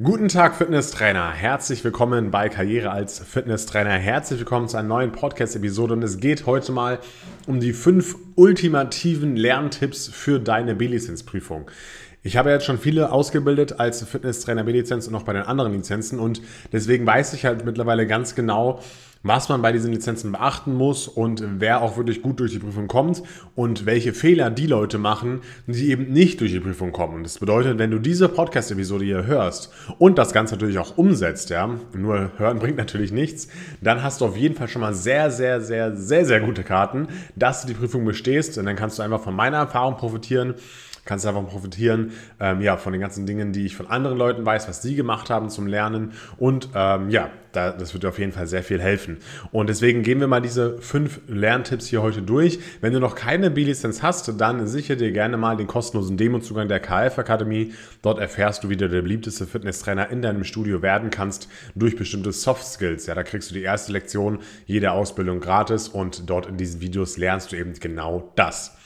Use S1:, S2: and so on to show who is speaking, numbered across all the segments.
S1: Guten Tag, Fitnesstrainer. Herzlich willkommen bei Karriere als Fitnesstrainer. Herzlich willkommen zu einer neuen Podcast-Episode. Und es geht heute mal um die fünf ultimativen Lerntipps für deine B-Lizenzprüfung. Ich habe jetzt schon viele ausgebildet als Fitnesstrainer B-Lizenz und auch bei den anderen Lizenzen und deswegen weiß ich halt mittlerweile ganz genau, was man bei diesen Lizenzen beachten muss und wer auch wirklich gut durch die Prüfung kommt und welche Fehler die Leute machen, die eben nicht durch die Prüfung kommen. Und das bedeutet, wenn du diese Podcast-Episode hier hörst und das Ganze natürlich auch umsetzt, ja, nur hören bringt natürlich nichts, dann hast du auf jeden Fall schon mal sehr, sehr, sehr, sehr, sehr gute Karten, dass du die Prüfung bestehst. Und dann kannst du einfach von meiner Erfahrung profitieren kannst einfach profitieren ähm, ja, von den ganzen Dingen, die ich von anderen Leuten weiß, was sie gemacht haben zum Lernen. Und ähm, ja, da, das wird dir auf jeden Fall sehr viel helfen. Und deswegen gehen wir mal diese fünf Lerntipps hier heute durch. Wenn du noch keine B-Lizenz hast, dann sichere dir gerne mal den kostenlosen Demozugang der KF Akademie. Dort erfährst du, wie du der beliebteste Fitnesstrainer in deinem Studio werden kannst durch bestimmte Soft Skills. Ja, da kriegst du die erste Lektion jede Ausbildung gratis und dort in diesen Videos lernst du eben genau das.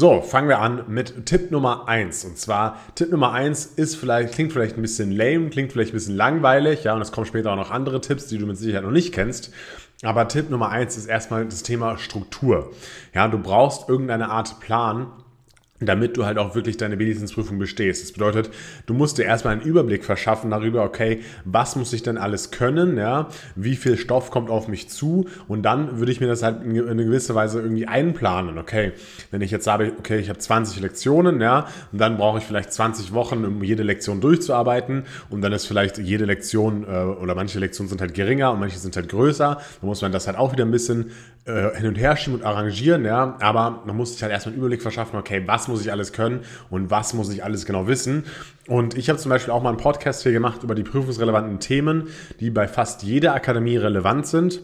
S1: So, fangen wir an mit Tipp Nummer 1. Und zwar, Tipp Nummer 1 ist vielleicht, klingt vielleicht ein bisschen lame, klingt vielleicht ein bisschen langweilig, ja, und es kommen später auch noch andere Tipps, die du mit Sicherheit noch nicht kennst. Aber Tipp Nummer 1 ist erstmal das Thema Struktur. Ja, du brauchst irgendeine Art Plan, damit du halt auch wirklich deine B-Lizenzprüfung bestehst. Das bedeutet, du musst dir erstmal einen Überblick verschaffen darüber, okay, was muss ich denn alles können, ja, wie viel Stoff kommt auf mich zu und dann würde ich mir das halt in eine gewisse Weise irgendwie einplanen, okay. Wenn ich jetzt sage, okay, ich habe 20 Lektionen, ja, und dann brauche ich vielleicht 20 Wochen, um jede Lektion durchzuarbeiten und dann ist vielleicht jede Lektion äh, oder manche Lektionen sind halt geringer und manche sind halt größer, dann muss man das halt auch wieder ein bisschen äh, hin und her schieben und arrangieren, ja, aber man muss sich halt erstmal einen Überblick verschaffen, okay, was muss ich alles können und was muss ich alles genau wissen. Und ich habe zum Beispiel auch mal einen Podcast hier gemacht über die prüfungsrelevanten Themen, die bei fast jeder Akademie relevant sind.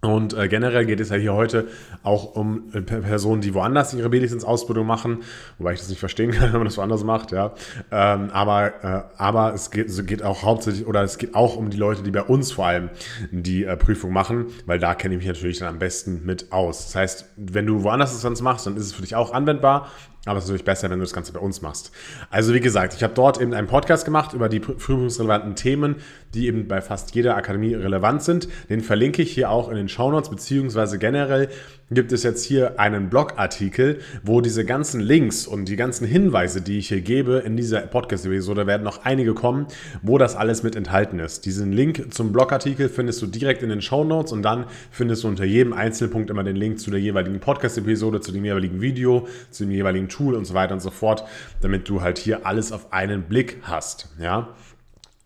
S1: Und äh, generell geht es ja hier heute auch um äh, Personen, die woanders ihre B-Lizenz-Ausbildung machen, wobei ich das nicht verstehen kann, wenn man das woanders macht, ja. Ähm, aber, äh, aber es geht, es geht auch hauptsächlich, oder es geht auch um die Leute, die bei uns vor allem die äh, Prüfung machen, weil da kenne ich mich natürlich dann am besten mit aus. Das heißt, wenn du woanders das sonst machst, dann ist es für dich auch anwendbar, aber es ist natürlich besser, wenn du das Ganze bei uns machst. Also wie gesagt, ich habe dort eben einen Podcast gemacht über die prüfungsrelevanten Themen, die eben bei fast jeder Akademie relevant sind. Den verlinke ich hier auch in den Shownotes, beziehungsweise generell gibt es jetzt hier einen Blogartikel, wo diese ganzen Links und die ganzen Hinweise, die ich hier gebe in dieser Podcast-Episode, werden noch einige kommen, wo das alles mit enthalten ist. Diesen Link zum Blogartikel findest du direkt in den Shownotes und dann findest du unter jedem Einzelpunkt immer den Link zu der jeweiligen Podcast-Episode, zu dem jeweiligen Video, zu dem jeweiligen Tool und so weiter und so fort, damit du halt hier alles auf einen Blick hast. Ja.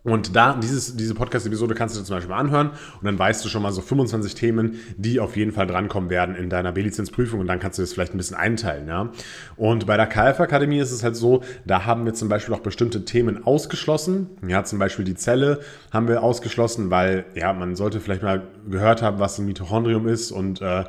S1: Und da, dieses, diese Podcast-Episode kannst du dir zum Beispiel mal anhören und dann weißt du schon mal so 25 Themen, die auf jeden Fall drankommen werden in deiner B-Lizenzprüfung und dann kannst du das vielleicht ein bisschen einteilen, ja. Und bei der KF-Akademie ist es halt so, da haben wir zum Beispiel auch bestimmte Themen ausgeschlossen. Ja, zum Beispiel die Zelle haben wir ausgeschlossen, weil, ja, man sollte vielleicht mal gehört haben, was ein Mitochondrium ist und äh,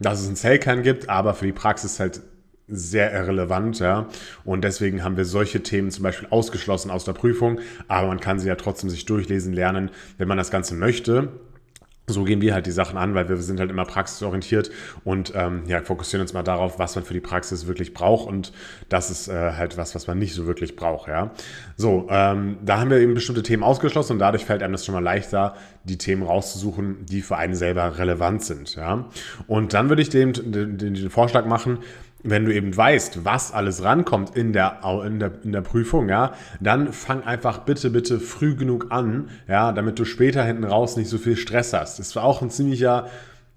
S1: dass es einen Zellkern gibt, aber für die Praxis halt sehr irrelevant, ja. Und deswegen haben wir solche Themen zum Beispiel ausgeschlossen aus der Prüfung, aber man kann sie ja trotzdem sich durchlesen lernen, wenn man das Ganze möchte. So gehen wir halt die Sachen an, weil wir sind halt immer praxisorientiert und ähm, ja, fokussieren uns mal darauf, was man für die Praxis wirklich braucht und das ist äh, halt was, was man nicht so wirklich braucht, ja. So, ähm, da haben wir eben bestimmte Themen ausgeschlossen und dadurch fällt einem das schon mal leichter, die Themen rauszusuchen, die für einen selber relevant sind, ja. Und dann würde ich dem den, den, den Vorschlag machen, wenn du eben weißt, was alles rankommt in der, in der, in der Prüfung, ja, dann fang einfach bitte, bitte früh genug an, ja, damit du später hinten raus nicht so viel Stress hast. Das war auch ein ziemlicher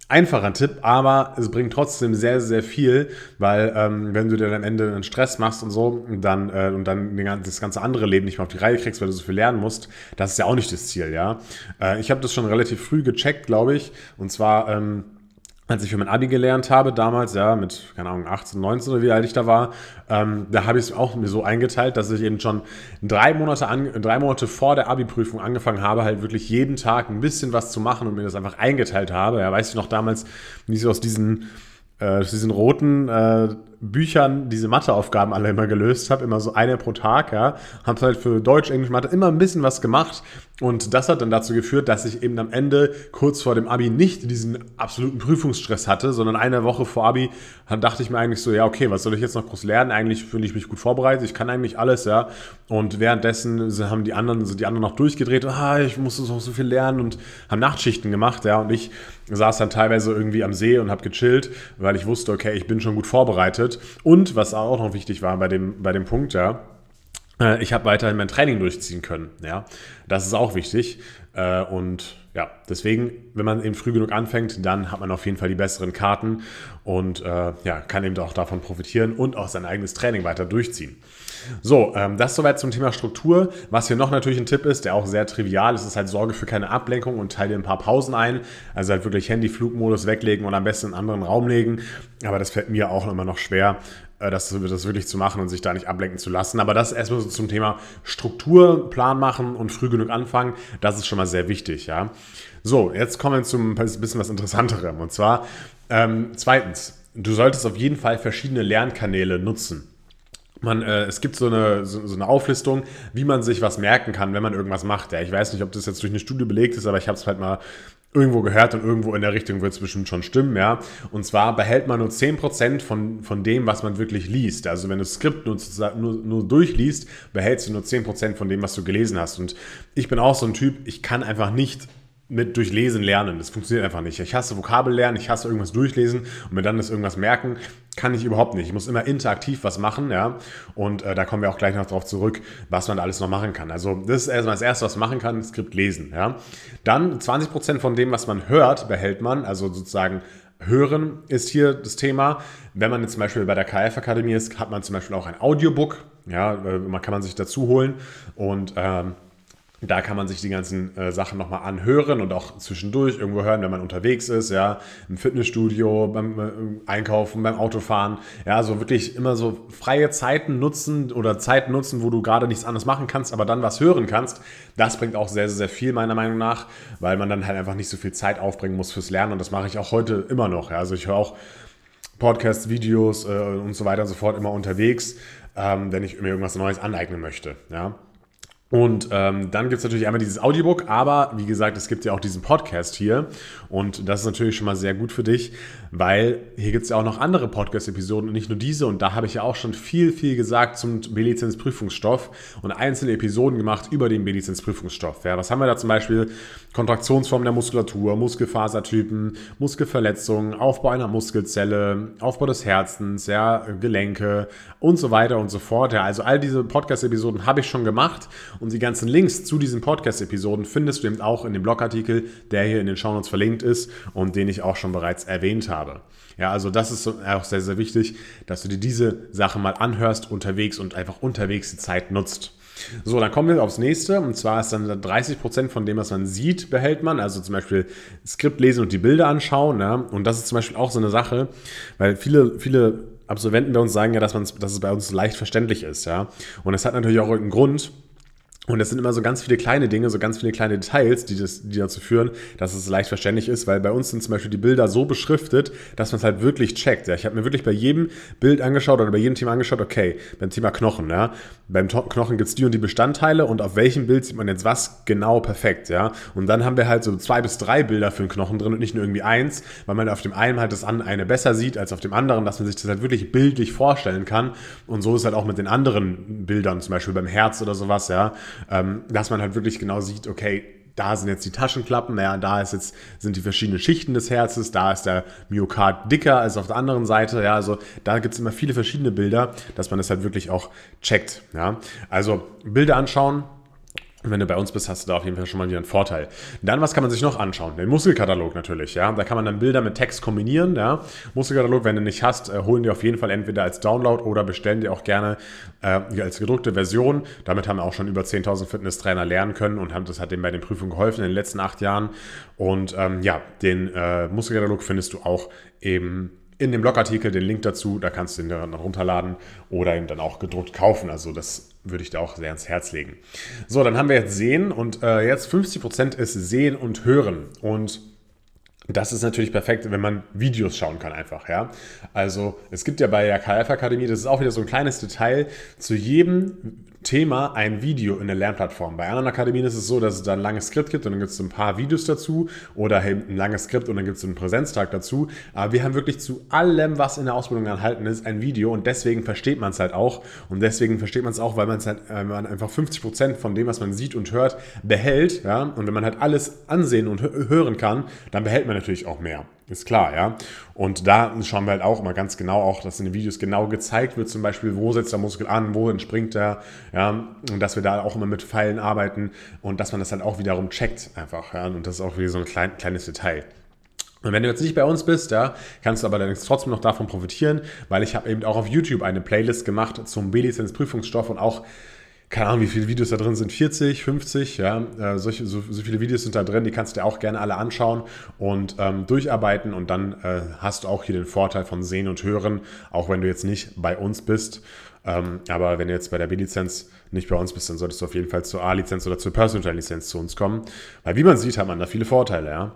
S1: einfacher Tipp, aber es bringt trotzdem sehr, sehr viel, weil ähm, wenn du dir dann am Ende einen Stress machst und so dann, äh, und dann das ganze andere Leben nicht mehr auf die Reihe kriegst, weil du so viel lernen musst, das ist ja auch nicht das Ziel, ja. Äh, ich habe das schon relativ früh gecheckt, glaube ich, und zwar... Ähm, als ich für mein Abi gelernt habe, damals, ja, mit, keine Ahnung, 18, 19 oder wie alt ich da war, ähm, da habe ich es auch mir so eingeteilt, dass ich eben schon drei Monate, an, drei Monate vor der Abi-Prüfung angefangen habe, halt wirklich jeden Tag ein bisschen was zu machen und mir das einfach eingeteilt habe. Ja, weißt du noch damals, wie ich aus diesen äh, diesen roten äh, Büchern diese Matheaufgaben alle immer gelöst habe, immer so eine pro Tag, ja. Habe halt für Deutsch, Englisch, Mathe immer ein bisschen was gemacht und das hat dann dazu geführt, dass ich eben am Ende kurz vor dem Abi nicht diesen absoluten Prüfungsstress hatte, sondern eine Woche vor Abi dachte ich mir eigentlich so, ja, okay, was soll ich jetzt noch groß lernen? Eigentlich fühle ich mich gut vorbereitet, ich kann eigentlich alles, ja. Und währenddessen haben die anderen, sind die anderen noch durchgedreht, ah, ich musste noch so viel lernen und haben Nachtschichten gemacht, ja. Und ich saß dann teilweise irgendwie am See und habe gechillt, weil ich wusste, okay, ich bin schon gut vorbereitet. Und was auch noch wichtig war bei dem, bei dem Punkt, ja, äh, ich habe weiterhin mein Training durchziehen können. Ja, das ist auch wichtig. Äh, und ja, deswegen, wenn man eben früh genug anfängt, dann hat man auf jeden Fall die besseren Karten und äh, ja, kann eben auch davon profitieren und auch sein eigenes Training weiter durchziehen. So, ähm, das soweit zum Thema Struktur. Was hier noch natürlich ein Tipp ist, der auch sehr trivial ist, ist halt Sorge für keine Ablenkung und teile ein paar Pausen ein. Also halt wirklich Handy-Flugmodus weglegen und am besten in einen anderen Raum legen. Aber das fällt mir auch immer noch schwer, äh, das, das wirklich zu machen und sich da nicht ablenken zu lassen. Aber das erstmal so zum Thema Strukturplan machen und früh genug anfangen, das ist schon mal sehr wichtig, ja. So, jetzt kommen wir zum bisschen was Interessanterem. Und zwar, ähm, zweitens, du solltest auf jeden Fall verschiedene Lernkanäle nutzen. Man, äh, es gibt so eine, so, so, eine Auflistung, wie man sich was merken kann, wenn man irgendwas macht. Ja, ich weiß nicht, ob das jetzt durch eine Studie belegt ist, aber ich habe es halt mal irgendwo gehört und irgendwo in der Richtung wird es bestimmt schon stimmen, ja. Und zwar behält man nur 10% von, von dem, was man wirklich liest. Also wenn du das Skript nur, nur, nur durchliest, behältst du nur 10% von dem, was du gelesen hast. Und ich bin auch so ein Typ, ich kann einfach nicht mit durchlesen lernen. Das funktioniert einfach nicht. Ich hasse Vokabel lernen, ich hasse irgendwas durchlesen und mir dann das irgendwas merken, kann ich überhaupt nicht. Ich muss immer interaktiv was machen, ja. Und äh, da kommen wir auch gleich noch drauf zurück, was man da alles noch machen kann. Also das ist erstmal das Erste, was man machen kann, Skript lesen, ja. Dann 20% von dem, was man hört, behält man, also sozusagen Hören ist hier das Thema. Wenn man jetzt zum Beispiel bei der KF-Akademie ist, hat man zum Beispiel auch ein Audiobook. Ja, äh, man kann man sich dazu holen und ähm, da kann man sich die ganzen äh, Sachen nochmal anhören und auch zwischendurch irgendwo hören, wenn man unterwegs ist, ja, im Fitnessstudio, beim äh, Einkaufen, beim Autofahren. Ja, also wirklich immer so freie Zeiten nutzen oder Zeiten nutzen, wo du gerade nichts anderes machen kannst, aber dann was hören kannst. Das bringt auch sehr, sehr, sehr viel, meiner Meinung nach, weil man dann halt einfach nicht so viel Zeit aufbringen muss fürs Lernen. Und das mache ich auch heute immer noch. Ja. Also ich höre auch Podcasts, Videos äh, und so weiter und so fort immer unterwegs, ähm, wenn ich mir irgendwas Neues aneignen möchte. Ja. Und ähm, dann gibt es natürlich einmal dieses Audiobook, aber wie gesagt, es gibt ja auch diesen Podcast hier. Und das ist natürlich schon mal sehr gut für dich, weil hier gibt es ja auch noch andere Podcast-Episoden und nicht nur diese. Und da habe ich ja auch schon viel, viel gesagt zum B-Lizenz-Prüfungsstoff und einzelne Episoden gemacht über den B-Lizenz-Prüfungsstoff. Ja, was haben wir da zum Beispiel? Kontraktionsformen der Muskulatur, Muskelfasertypen, Muskelverletzungen, Aufbau einer Muskelzelle, Aufbau des Herzens, ja, Gelenke und so weiter und so fort. Ja, also all diese Podcast-Episoden habe ich schon gemacht und die ganzen Links zu diesen Podcast-Episoden findest du eben auch in dem Blogartikel, der hier in den Shownotes verlinkt ist und den ich auch schon bereits erwähnt habe. Ja, also das ist auch sehr, sehr wichtig, dass du dir diese Sache mal anhörst unterwegs und einfach unterwegs die Zeit nutzt. So, dann kommen wir aufs nächste. Und zwar ist dann 30% von dem, was man sieht, behält man. Also zum Beispiel Skript lesen und die Bilder anschauen. Ja? Und das ist zum Beispiel auch so eine Sache, weil viele, viele Absolventen bei uns sagen ja, dass, dass es bei uns leicht verständlich ist. Ja? Und es hat natürlich auch einen Grund. Und es sind immer so ganz viele kleine Dinge, so ganz viele kleine Details, die, das, die dazu führen, dass es leicht verständlich ist, weil bei uns sind zum Beispiel die Bilder so beschriftet, dass man es halt wirklich checkt. Ja. Ich habe mir wirklich bei jedem Bild angeschaut oder bei jedem Thema angeschaut, okay, beim Thema Knochen, ja, beim Knochen gibt es die und die Bestandteile und auf welchem Bild sieht man jetzt was genau perfekt, ja. Und dann haben wir halt so zwei bis drei Bilder für den Knochen drin und nicht nur irgendwie eins, weil man auf dem einen halt das eine besser sieht als auf dem anderen, dass man sich das halt wirklich bildlich vorstellen kann. Und so ist halt auch mit den anderen Bildern, zum Beispiel beim Herz oder sowas, ja ähm, dass man halt wirklich genau sieht, okay, da sind jetzt die Taschenklappen, ja, da ist jetzt, sind die verschiedenen Schichten des Herzens, da ist der Myokard dicker als auf der anderen Seite, ja, also da gibt es immer viele verschiedene Bilder, dass man das halt wirklich auch checkt, ja. Also Bilder anschauen, und wenn du bei uns bist, hast du da auf jeden Fall schon mal wieder einen Vorteil. Dann, was kann man sich noch anschauen? Den Muskelkatalog natürlich, ja. Da kann man dann Bilder mit Text kombinieren, ja. Muskelkatalog, wenn du nicht hast, äh, holen die auf jeden Fall entweder als Download oder bestellen die auch gerne äh, als gedruckte Version. Damit haben wir auch schon über 10.000 Fitnesstrainer lernen können und haben, das hat dem bei den Prüfungen geholfen in den letzten acht Jahren. Und ähm, ja, den äh, Muskelkatalog findest du auch eben in dem Blogartikel den Link dazu, da kannst du ihn dann runterladen oder ihn dann auch gedruckt kaufen. Also das würde ich dir auch sehr ans Herz legen. So, dann haben wir jetzt Sehen und äh, jetzt 50% ist Sehen und Hören. Und das ist natürlich perfekt, wenn man Videos schauen kann einfach, ja. Also es gibt ja bei der KF Akademie, das ist auch wieder so ein kleines Detail, zu jedem Thema ein Video in der Lernplattform. Bei anderen Akademien ist es so, dass es da ein langes Skript gibt und dann gibt es ein paar Videos dazu oder ein langes Skript und dann gibt es einen Präsenztag dazu. Aber wir haben wirklich zu allem, was in der Ausbildung enthalten ist, ein Video und deswegen versteht man es halt auch. Und deswegen versteht man es auch, weil man es halt äh, man einfach 50 Prozent von dem, was man sieht und hört, behält. Ja? Und wenn man halt alles ansehen und hören kann, dann behält man natürlich auch mehr. Ist klar, ja. Und da schauen wir halt auch immer ganz genau, auch dass in den Videos genau gezeigt wird, zum Beispiel, wo setzt der Muskel an, wo entspringt er, ja. Und dass wir da auch immer mit Pfeilen arbeiten und dass man das halt auch wiederum checkt einfach, ja. Und das ist auch wieder so ein klein, kleines Detail. Und wenn du jetzt nicht bei uns bist, ja, kannst du aber dann trotzdem noch davon profitieren, weil ich habe eben auch auf YouTube eine Playlist gemacht zum B-Lizenz-Prüfungsstoff und auch keine Ahnung, wie viele Videos da drin sind, 40, 50, ja, äh, solche, so, so, viele Videos sind da drin, die kannst du dir auch gerne alle anschauen und ähm, durcharbeiten und dann äh, hast du auch hier den Vorteil von Sehen und Hören, auch wenn du jetzt nicht bei uns bist. Ähm, aber wenn du jetzt bei der B-Lizenz nicht bei uns bist, dann solltest du auf jeden Fall zur A-Lizenz oder zur Personal-Lizenz zu uns kommen. Weil wie man sieht, hat man da viele Vorteile. Ja?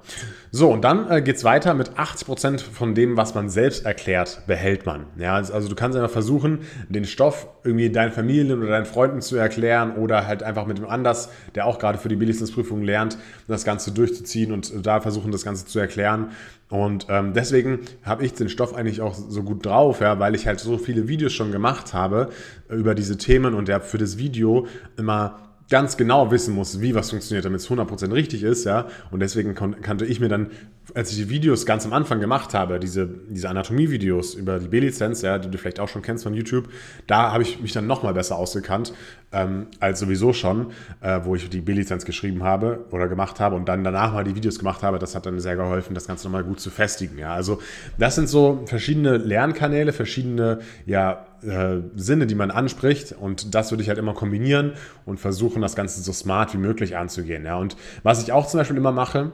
S1: So, und dann äh, geht es weiter mit 80% von dem, was man selbst erklärt, behält man. Ja? Also du kannst einfach versuchen, den Stoff irgendwie deinen Familien oder deinen Freunden zu erklären oder halt einfach mit dem anders, der auch gerade für die B-Lizenzprüfung lernt, das Ganze durchzuziehen und da versuchen, das Ganze zu erklären. Und ähm, deswegen habe ich den Stoff eigentlich auch so gut drauf, ja, weil ich halt so viele Videos schon gemacht habe über diese Themen und der für das Video immer ganz genau wissen muss, wie was funktioniert, damit es 100% richtig ist, ja. Und deswegen kannte ich mir dann, als ich die Videos ganz am Anfang gemacht habe, diese, diese Anatomie-Videos über die B-Lizenz, ja, die du vielleicht auch schon kennst von YouTube, da habe ich mich dann nochmal besser ausgekannt, ähm, als sowieso schon, äh, wo ich die B-Lizenz geschrieben habe oder gemacht habe und dann danach mal die Videos gemacht habe. Das hat dann sehr geholfen, das Ganze nochmal gut zu festigen, ja. Also das sind so verschiedene Lernkanäle, verschiedene, ja, äh, Sinne, die man anspricht. Und das würde ich halt immer kombinieren und versuchen, das Ganze so smart wie möglich anzugehen. Ja. Und was ich auch zum Beispiel immer mache,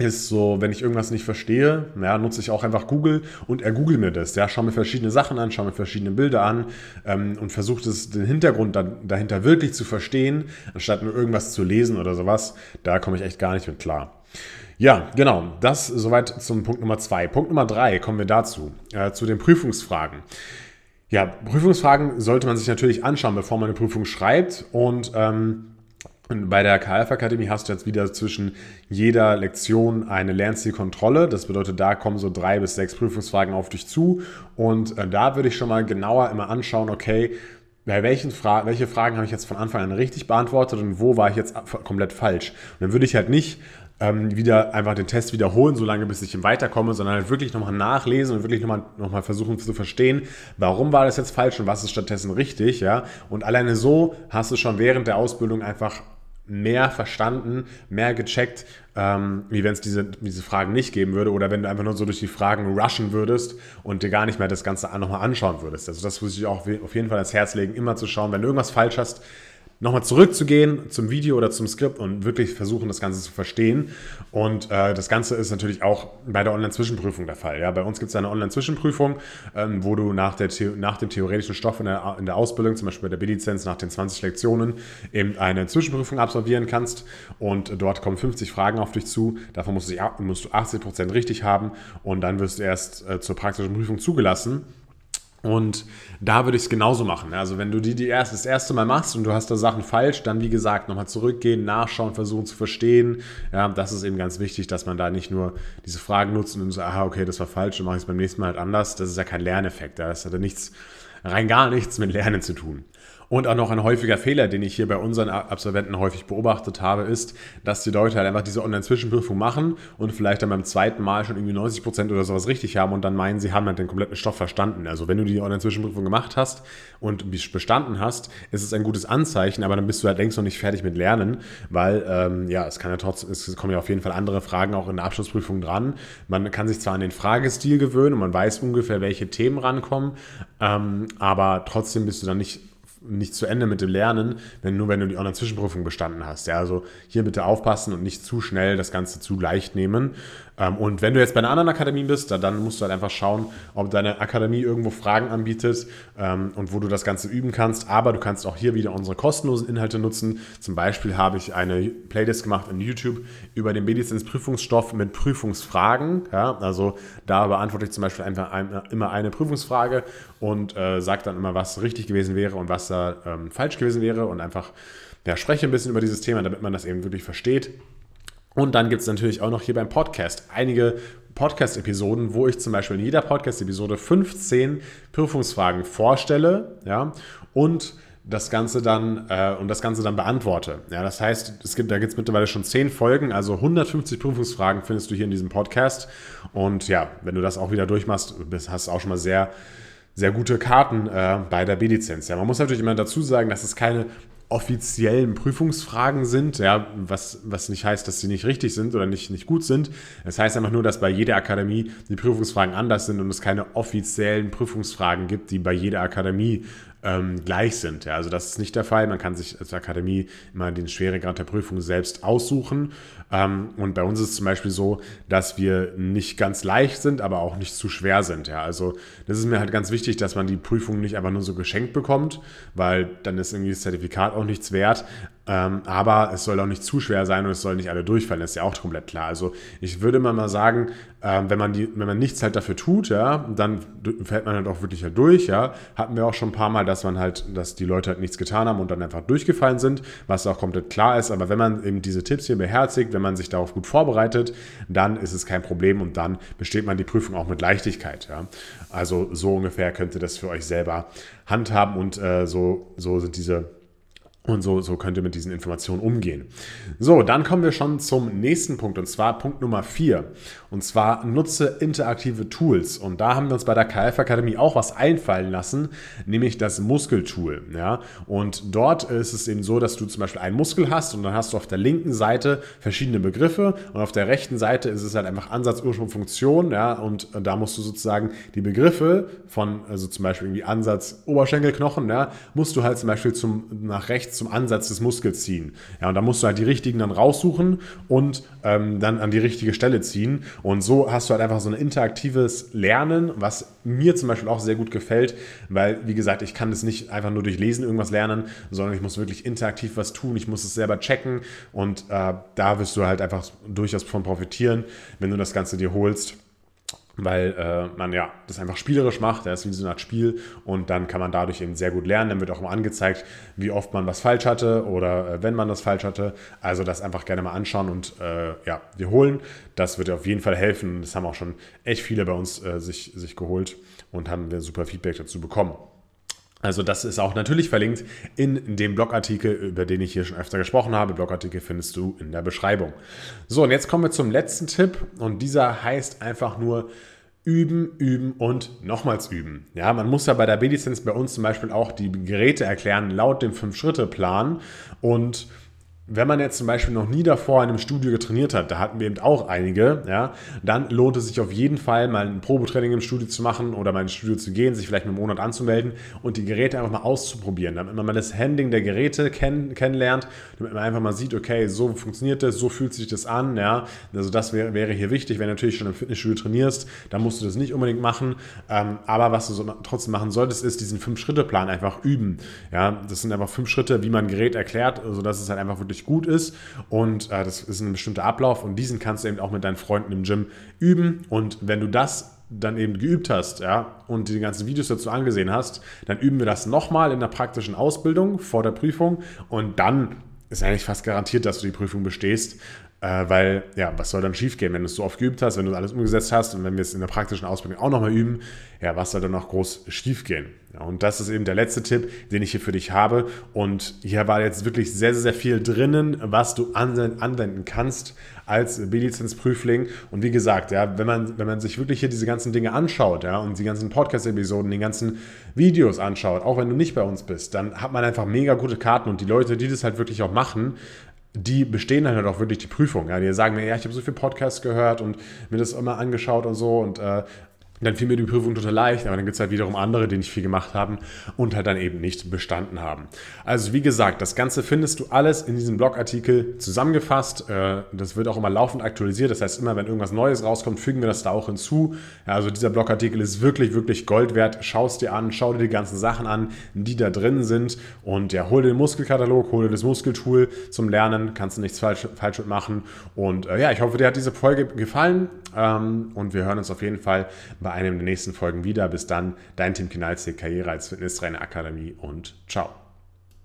S1: ist so, wenn ich irgendwas nicht verstehe, ja, nutze ich auch einfach Google und er googelt mir das. Ja, schaue mir verschiedene Sachen an, schaue mir verschiedene Bilder an ähm, und versuche den Hintergrund da, dahinter wirklich zu verstehen, anstatt nur irgendwas zu lesen oder sowas. Da komme ich echt gar nicht mit klar. Ja, genau. Das soweit zum Punkt Nummer zwei. Punkt Nummer drei kommen wir dazu, äh, zu den Prüfungsfragen. Ja, Prüfungsfragen sollte man sich natürlich anschauen, bevor man eine Prüfung schreibt. Und ähm, bei der KF Akademie hast du jetzt wieder zwischen jeder Lektion eine Lernzielkontrolle. Das bedeutet, da kommen so drei bis sechs Prüfungsfragen auf dich zu. Und äh, da würde ich schon mal genauer immer anschauen, okay, bei welchen Fra welche Fragen habe ich jetzt von Anfang an richtig beantwortet und wo war ich jetzt komplett falsch. Und dann würde ich halt nicht ähm, wieder einfach den Test wiederholen, solange bis ich weiterkomme, sondern halt wirklich nochmal nachlesen und wirklich nochmal noch mal versuchen zu verstehen, warum war das jetzt falsch und was ist stattdessen richtig, ja. Und alleine so hast du schon während der Ausbildung einfach mehr verstanden, mehr gecheckt, ähm, wie wenn es diese, diese Fragen nicht geben würde oder wenn du einfach nur so durch die Fragen rushen würdest und dir gar nicht mehr das Ganze nochmal anschauen würdest. Also das würde ich auch auf jeden Fall ans Herz legen, immer zu schauen, wenn du irgendwas falsch hast, nochmal zurückzugehen zum Video oder zum Skript und wirklich versuchen, das Ganze zu verstehen. Und äh, das Ganze ist natürlich auch bei der Online-Zwischenprüfung der Fall. Ja? Bei uns gibt es eine Online-Zwischenprüfung, ähm, wo du nach, der nach dem theoretischen Stoff in der, in der Ausbildung, zum Beispiel bei der B-Lizenz, nach den 20 Lektionen, eben eine Zwischenprüfung absolvieren kannst. Und dort kommen 50 Fragen auf dich zu. Davon musst du, musst du 80 Prozent richtig haben und dann wirst du erst äh, zur praktischen Prüfung zugelassen. Und da würde ich es genauso machen. Also wenn du die, die erst, das erste Mal machst und du hast da Sachen falsch, dann wie gesagt nochmal zurückgehen, nachschauen, versuchen zu verstehen. Ja, das ist eben ganz wichtig, dass man da nicht nur diese Fragen nutzt und so, aha, okay, das war falsch, dann mache ich es beim nächsten Mal halt anders. Das ist ja kein Lerneffekt. Das hat ja nichts, rein gar nichts mit Lernen zu tun. Und auch noch ein häufiger Fehler, den ich hier bei unseren Absolventen häufig beobachtet habe, ist, dass die Leute halt einfach diese Online-Zwischenprüfung machen und vielleicht dann beim zweiten Mal schon irgendwie 90 Prozent oder sowas richtig haben und dann meinen, sie haben halt den kompletten Stoff verstanden. Also wenn du die Online-Zwischenprüfung gemacht hast und bestanden hast, ist es ein gutes Anzeichen, aber dann bist du halt längst noch nicht fertig mit Lernen, weil ähm, ja, es kann ja trotzdem, es kommen ja auf jeden Fall andere Fragen auch in der Abschlussprüfung dran. Man kann sich zwar an den Fragestil gewöhnen und man weiß ungefähr, welche Themen rankommen, ähm, aber trotzdem bist du dann nicht nicht zu Ende mit dem Lernen, wenn nur wenn du die Online-Zwischenprüfung bestanden hast. Ja, also hier bitte aufpassen und nicht zu schnell das Ganze zu leicht nehmen. Ähm, und wenn du jetzt bei einer anderen Akademie bist, dann musst du halt einfach schauen, ob deine Akademie irgendwo Fragen anbietet ähm, und wo du das Ganze üben kannst. Aber du kannst auch hier wieder unsere kostenlosen Inhalte nutzen. Zum Beispiel habe ich eine Playlist gemacht in YouTube über den Medizins Prüfungsstoff mit Prüfungsfragen. Ja, also da beantworte ich zum Beispiel einfach immer eine Prüfungsfrage und äh, sage dann immer, was richtig gewesen wäre und was da ähm, falsch gewesen wäre und einfach ja, spreche ein bisschen über dieses Thema, damit man das eben wirklich versteht. Und dann gibt es natürlich auch noch hier beim Podcast einige Podcast-Episoden, wo ich zum Beispiel in jeder Podcast-Episode 15 Prüfungsfragen vorstelle, ja, und das Ganze dann äh, und das Ganze dann beantworte. Ja, das heißt, es gibt, da gibt es mittlerweile schon 10 Folgen, also 150 Prüfungsfragen findest du hier in diesem Podcast. Und ja, wenn du das auch wieder durchmachst, hast du auch schon mal sehr, sehr gute Karten äh, bei der B-Lizenz. Ja, man muss natürlich immer dazu sagen, dass es keine offiziellen Prüfungsfragen sind, ja, was, was nicht heißt, dass sie nicht richtig sind oder nicht, nicht gut sind. Es das heißt einfach nur, dass bei jeder Akademie die Prüfungsfragen anders sind und es keine offiziellen Prüfungsfragen gibt, die bei jeder Akademie ähm, gleich sind. Ja, also das ist nicht der Fall. Man kann sich als Akademie immer den Schweregrad der Prüfung selbst aussuchen. Ähm, und bei uns ist es zum Beispiel so, dass wir nicht ganz leicht sind, aber auch nicht zu schwer sind. Ja, also das ist mir halt ganz wichtig, dass man die Prüfung nicht einfach nur so geschenkt bekommt, weil dann ist irgendwie das Zertifikat auch nichts wert. Ähm, aber es soll auch nicht zu schwer sein und es soll nicht alle durchfallen, das ist ja auch komplett klar. Also ich würde mal sagen, ähm, wenn, man die, wenn man nichts halt dafür tut, ja, dann fällt man halt auch wirklich halt durch, ja. Hatten wir auch schon ein paar Mal, dass man halt, dass die Leute halt nichts getan haben und dann einfach durchgefallen sind, was auch komplett klar ist. Aber wenn man eben diese Tipps hier beherzigt, wenn man sich darauf gut vorbereitet, dann ist es kein Problem und dann besteht man die Prüfung auch mit Leichtigkeit, ja. Also so ungefähr könnt ihr das für euch selber handhaben und äh, so, so sind diese und so, so könnt ihr mit diesen Informationen umgehen. So, dann kommen wir schon zum nächsten Punkt und zwar Punkt Nummer 4. Und zwar nutze interaktive Tools. Und da haben wir uns bei der KF Akademie auch was einfallen lassen, nämlich das Muskeltool. Ja? Und dort ist es eben so, dass du zum Beispiel einen Muskel hast und dann hast du auf der linken Seite verschiedene Begriffe und auf der rechten Seite ist es halt einfach Ansatz, Ursprung, Funktion. Ja? Und da musst du sozusagen die Begriffe von, also zum Beispiel irgendwie Ansatz, Oberschenkelknochen, ja, musst du halt zum Beispiel zum, nach rechts zum Ansatz des Muskels ziehen. Ja, und da musst du halt die richtigen dann raussuchen und ähm, dann an die richtige Stelle ziehen. Und so hast du halt einfach so ein interaktives Lernen, was mir zum Beispiel auch sehr gut gefällt, weil, wie gesagt, ich kann das nicht einfach nur durch Lesen irgendwas lernen, sondern ich muss wirklich interaktiv was tun. Ich muss es selber checken und äh, da wirst du halt einfach durchaus von profitieren, wenn du das Ganze dir holst weil äh, man ja das einfach spielerisch macht, das ist wie so eine Art Spiel und dann kann man dadurch eben sehr gut lernen. Dann wird auch immer angezeigt, wie oft man was falsch hatte oder äh, wenn man das falsch hatte. Also das einfach gerne mal anschauen und äh, ja, holen. Das wird auf jeden Fall helfen. Das haben auch schon echt viele bei uns äh, sich, sich geholt und haben wir super Feedback dazu bekommen. Also das ist auch natürlich verlinkt in dem Blogartikel, über den ich hier schon öfter gesprochen habe. Blogartikel findest du in der Beschreibung. So, und jetzt kommen wir zum letzten Tipp und dieser heißt einfach nur üben, üben und nochmals üben. Ja, man muss ja bei der B-Lizenz bei uns zum Beispiel auch die Geräte erklären laut dem Fünf-Schritte-Plan und wenn man jetzt zum Beispiel noch nie davor in einem Studio getrainiert hat, da hatten wir eben auch einige, ja, dann lohnt es sich auf jeden Fall mal ein Probetraining im Studio zu machen oder mal ins Studio zu gehen, sich vielleicht einen Monat anzumelden und die Geräte einfach mal auszuprobieren, damit man mal das Handling der Geräte kenn kennenlernt, damit man einfach mal sieht, okay, so funktioniert das, so fühlt sich das an, ja, also das wäre, hier wichtig, wenn du natürlich schon im Fitnessstudio trainierst, dann musst du das nicht unbedingt machen, ähm, aber was du so trotzdem machen solltest, ist diesen Fünf-Schritte-Plan einfach üben, ja, das sind einfach fünf Schritte, wie man ein Gerät erklärt, sodass es halt einfach wirklich wirklich gut ist. Und äh, das ist ein bestimmter Ablauf und diesen kannst du eben auch mit deinen Freunden im Gym üben. Und wenn du das dann eben geübt hast, ja, und die ganzen Videos dazu angesehen hast, dann üben wir das nochmal in der praktischen Ausbildung vor der Prüfung und dann ist eigentlich fast garantiert, dass du die Prüfung bestehst. Äh, weil, ja, was soll dann schiefgehen, wenn du es so oft geübt hast, wenn du alles umgesetzt hast und wenn wir es in der praktischen Ausbildung auch nochmal üben, ja, was soll dann noch groß schiefgehen? Ja, und das ist eben der letzte Tipp, den ich hier für dich habe. Und hier war jetzt wirklich sehr, sehr, sehr viel drinnen, was du anwenden kannst als B-Lizenz-Prüfling. Und wie gesagt, ja, wenn man, wenn man sich wirklich hier diese ganzen Dinge anschaut, ja, und die ganzen Podcast-Episoden, die ganzen Videos anschaut, auch wenn du nicht bei uns bist, dann hat man einfach mega gute Karten und die Leute, die das halt wirklich auch machen, die bestehen dann halt auch wirklich die Prüfung. Ja, die sagen mir, ja, ich habe so viel Podcasts gehört und mir das immer angeschaut und so und äh, dann fiel mir die Prüfung total leicht, aber dann gibt es halt wiederum andere, die nicht viel gemacht haben und halt dann eben nicht bestanden haben. Also wie gesagt, das Ganze findest du alles in diesem Blogartikel zusammengefasst. Äh, das wird auch immer laufend aktualisiert. Das heißt, immer wenn irgendwas Neues rauskommt, fügen wir das da auch hinzu. Also dieser Blogartikel ist wirklich, wirklich Gold wert. Schau es dir an, schau dir die ganzen Sachen an, die da drin sind. Und ja, hol dir den Muskelkatalog, hol dir das Muskeltool zum Lernen. Kannst du nichts falsch, falsch mitmachen. Und äh, ja, ich hoffe, dir hat diese Folge gefallen. Ähm, und wir hören uns auf jeden Fall bei einem der nächsten Folgen wieder. Bis dann, dein Team Kinalzig, Karriere als Fitnesstrainer Akademie und ciao.